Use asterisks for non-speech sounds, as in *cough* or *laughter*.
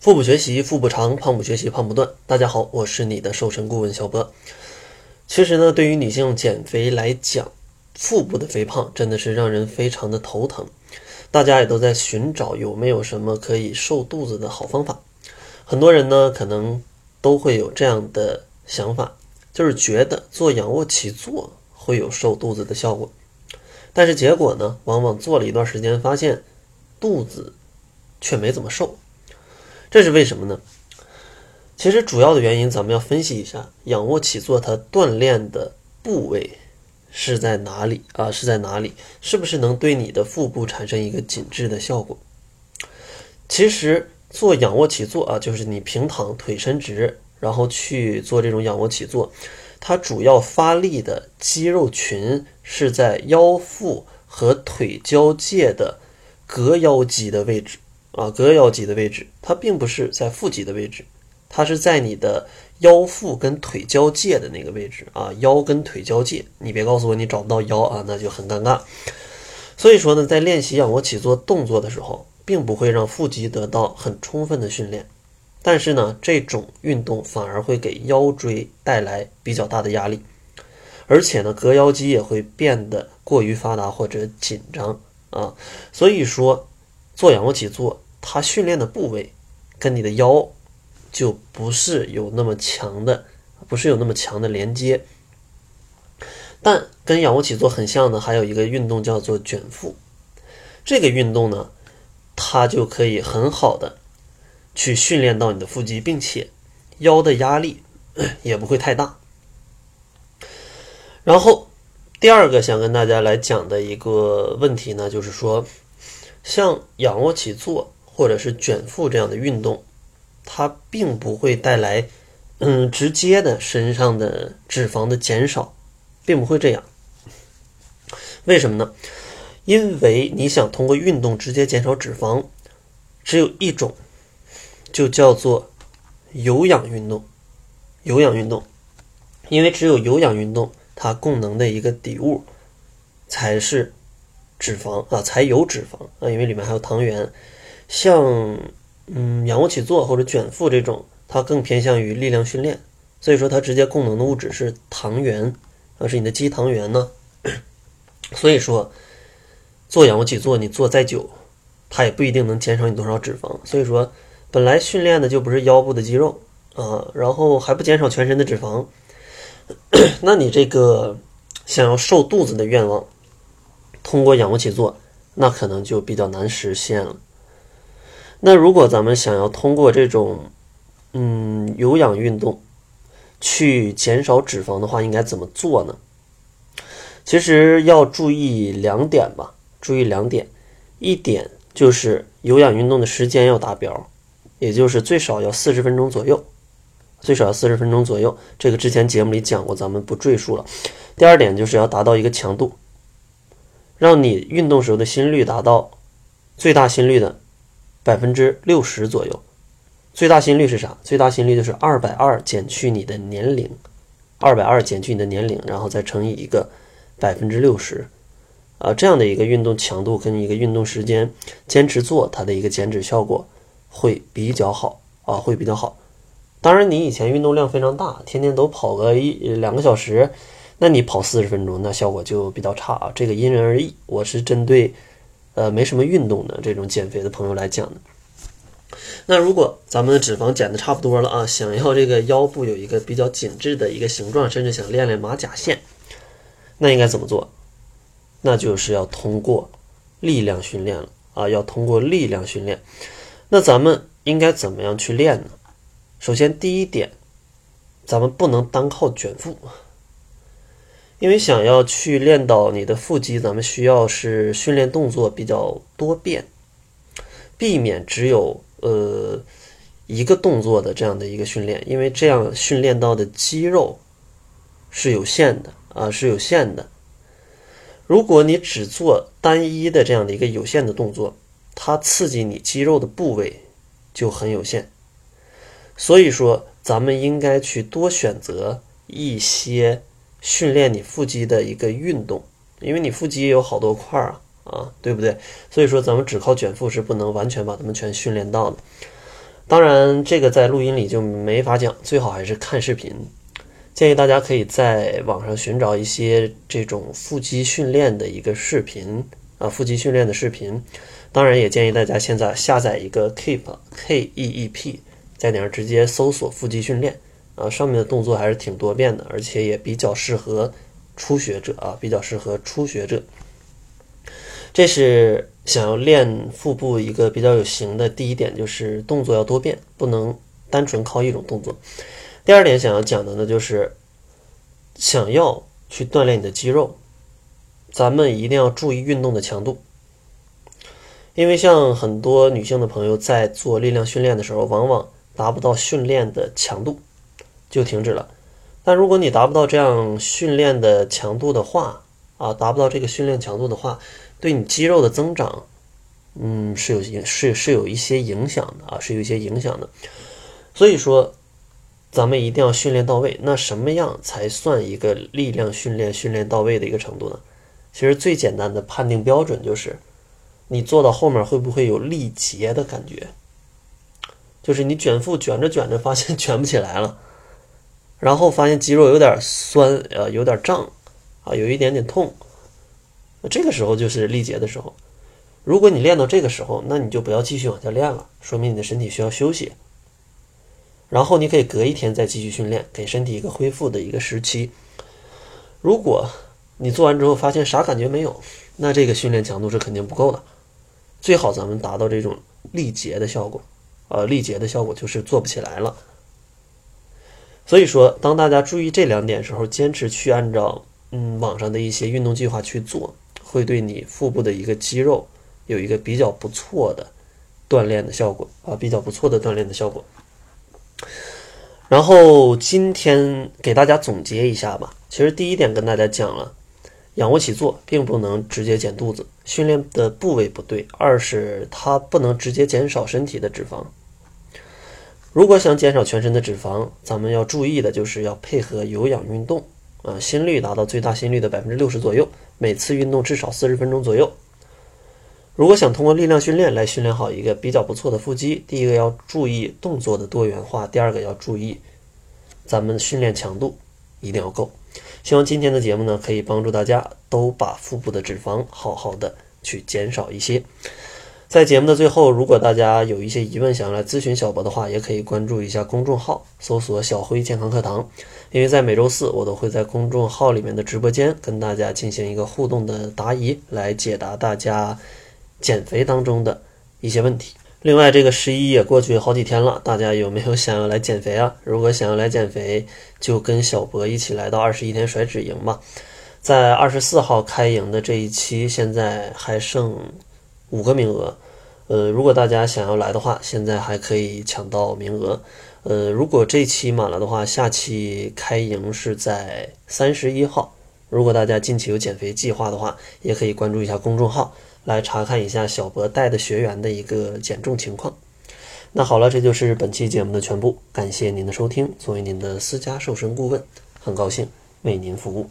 腹部学习，腹部长；胖不学习，胖不断。大家好，我是你的瘦身顾问小波。其实呢，对于女性减肥来讲，腹部的肥胖真的是让人非常的头疼。大家也都在寻找有没有什么可以瘦肚子的好方法。很多人呢，可能都会有这样的想法，就是觉得做仰卧起坐会有瘦肚子的效果。但是结果呢，往往做了一段时间，发现肚子却没怎么瘦。这是为什么呢？其实主要的原因，咱们要分析一下仰卧起坐它锻炼的部位是在哪里啊？是在哪里？是不是能对你的腹部产生一个紧致的效果？其实做仰卧起坐啊，就是你平躺，腿伸直，然后去做这种仰卧起坐，它主要发力的肌肉群是在腰腹和腿交界的隔腰肌的位置。啊，膈腰肌的位置，它并不是在腹肌的位置，它是在你的腰腹跟腿交界的那个位置啊，腰跟腿交界。你别告诉我你找不到腰啊，那就很尴尬。所以说呢，在练习仰卧起坐动作的时候，并不会让腹肌得到很充分的训练，但是呢，这种运动反而会给腰椎带来比较大的压力，而且呢，膈腰肌也会变得过于发达或者紧张啊。所以说，做仰卧起坐。它训练的部位跟你的腰就不是有那么强的，不是有那么强的连接。但跟仰卧起坐很像的，还有一个运动叫做卷腹。这个运动呢，它就可以很好的去训练到你的腹肌，并且腰的压力 *coughs* 也不会太大。然后第二个想跟大家来讲的一个问题呢，就是说，像仰卧起坐。或者是卷腹这样的运动，它并不会带来，嗯，直接的身上的脂肪的减少，并不会这样。为什么呢？因为你想通过运动直接减少脂肪，只有一种，就叫做有氧运动。有氧运动，因为只有有氧运动，它供能的一个底物才是脂肪啊，才有脂肪啊，因为里面还有糖原。像嗯仰卧起坐或者卷腹这种，它更偏向于力量训练，所以说它直接供能的物质是糖原，啊是你的肌糖原呢。*coughs* 所以说做仰卧起坐，你做再久，它也不一定能减少你多少脂肪。所以说本来训练的就不是腰部的肌肉啊，然后还不减少全身的脂肪，*coughs* 那你这个想要瘦肚子的愿望，通过仰卧起坐，那可能就比较难实现了。那如果咱们想要通过这种，嗯，有氧运动去减少脂肪的话，应该怎么做呢？其实要注意两点吧，注意两点。一点就是有氧运动的时间要达标，也就是最少要四十分钟左右，最少要四十分钟左右。这个之前节目里讲过，咱们不赘述了。第二点就是要达到一个强度，让你运动时候的心率达到最大心率的。百分之六十左右，最大心率是啥？最大心率就是二百二减去你的年龄，二百二减去你的年龄，然后再乘以一个百分之六十，啊，这样的一个运动强度跟一个运动时间，坚持做它的一个减脂效果会比较好啊，会比较好。当然，你以前运动量非常大，天天都跑个一两个小时，那你跑四十分钟，那效果就比较差啊。这个因人而异，我是针对。呃，没什么运动的这种减肥的朋友来讲呢，那如果咱们的脂肪减的差不多了啊，想要这个腰部有一个比较紧致的一个形状，甚至想练练马甲线，那应该怎么做？那就是要通过力量训练了啊，要通过力量训练。那咱们应该怎么样去练呢？首先第一点，咱们不能单靠卷腹。因为想要去练到你的腹肌，咱们需要是训练动作比较多变，避免只有呃一个动作的这样的一个训练，因为这样训练到的肌肉是有限的啊，是有限的。如果你只做单一的这样的一个有限的动作，它刺激你肌肉的部位就很有限。所以说，咱们应该去多选择一些。训练你腹肌的一个运动，因为你腹肌有好多块儿啊，啊，对不对？所以说咱们只靠卷腹是不能完全把它们全训练到的。当然，这个在录音里就没法讲，最好还是看视频。建议大家可以在网上寻找一些这种腹肌训练的一个视频啊，腹肌训练的视频。当然，也建议大家现在下载一个 Keep K E E P，在顶上直接搜索腹肌训练啊，上面的动作还是挺多变的，而且也比较适合初学者啊，比较适合初学者。这是想要练腹部一个比较有型的第一点，就是动作要多变，不能单纯靠一种动作。第二点想要讲的呢，就是想要去锻炼你的肌肉，咱们一定要注意运动的强度。因为像很多女性的朋友在做力量训练的时候，往往达不到训练的强度，就停止了。但如果你达不到这样训练的强度的话，啊，达不到这个训练强度的话，对你肌肉的增长，嗯，是有影是是有一些影响的啊，是有一些影响的。所以说，咱们一定要训练到位。那什么样才算一个力量训练训练到位的一个程度呢？其实最简单的判定标准就是。你做到后面会不会有力竭的感觉？就是你卷腹卷着卷着，发现卷不起来了，然后发现肌肉有点酸，呃，有点胀，啊，有一点点痛。那这个时候就是力竭的时候。如果你练到这个时候，那你就不要继续往下练了，说明你的身体需要休息。然后你可以隔一天再继续训练，给身体一个恢复的一个时期。如果你做完之后发现啥感觉没有，那这个训练强度是肯定不够的。最好咱们达到这种力竭的效果，呃，力竭的效果就是做不起来了。所以说，当大家注意这两点时候，坚持去按照嗯网上的一些运动计划去做，会对你腹部的一个肌肉有一个比较不错的锻炼的效果啊，比较不错的锻炼的效果。然后今天给大家总结一下吧，其实第一点跟大家讲了。仰卧起坐并不能直接减肚子，训练的部位不对；二是它不能直接减少身体的脂肪。如果想减少全身的脂肪，咱们要注意的就是要配合有氧运动，啊，心率达到最大心率的百分之六十左右，每次运动至少四十分钟左右。如果想通过力量训练来训练好一个比较不错的腹肌，第一个要注意动作的多元化，第二个要注意咱们训练强度一定要够。希望今天的节目呢，可以帮助大家都把腹部的脂肪好好的去减少一些。在节目的最后，如果大家有一些疑问想要来咨询小博的话，也可以关注一下公众号，搜索“小辉健康课堂”。因为在每周四，我都会在公众号里面的直播间跟大家进行一个互动的答疑，来解答大家减肥当中的一些问题。另外，这个十一也过去好几天了，大家有没有想要来减肥啊？如果想要来减肥，就跟小博一起来到二十一天甩脂营吧。在二十四号开营的这一期，现在还剩五个名额。呃，如果大家想要来的话，现在还可以抢到名额。呃，如果这期满了的话，下期开营是在三十一号。如果大家近期有减肥计划的话，也可以关注一下公众号。来查看一下小博带的学员的一个减重情况。那好了，这就是本期节目的全部。感谢您的收听。作为您的私家瘦身顾问，很高兴为您服务。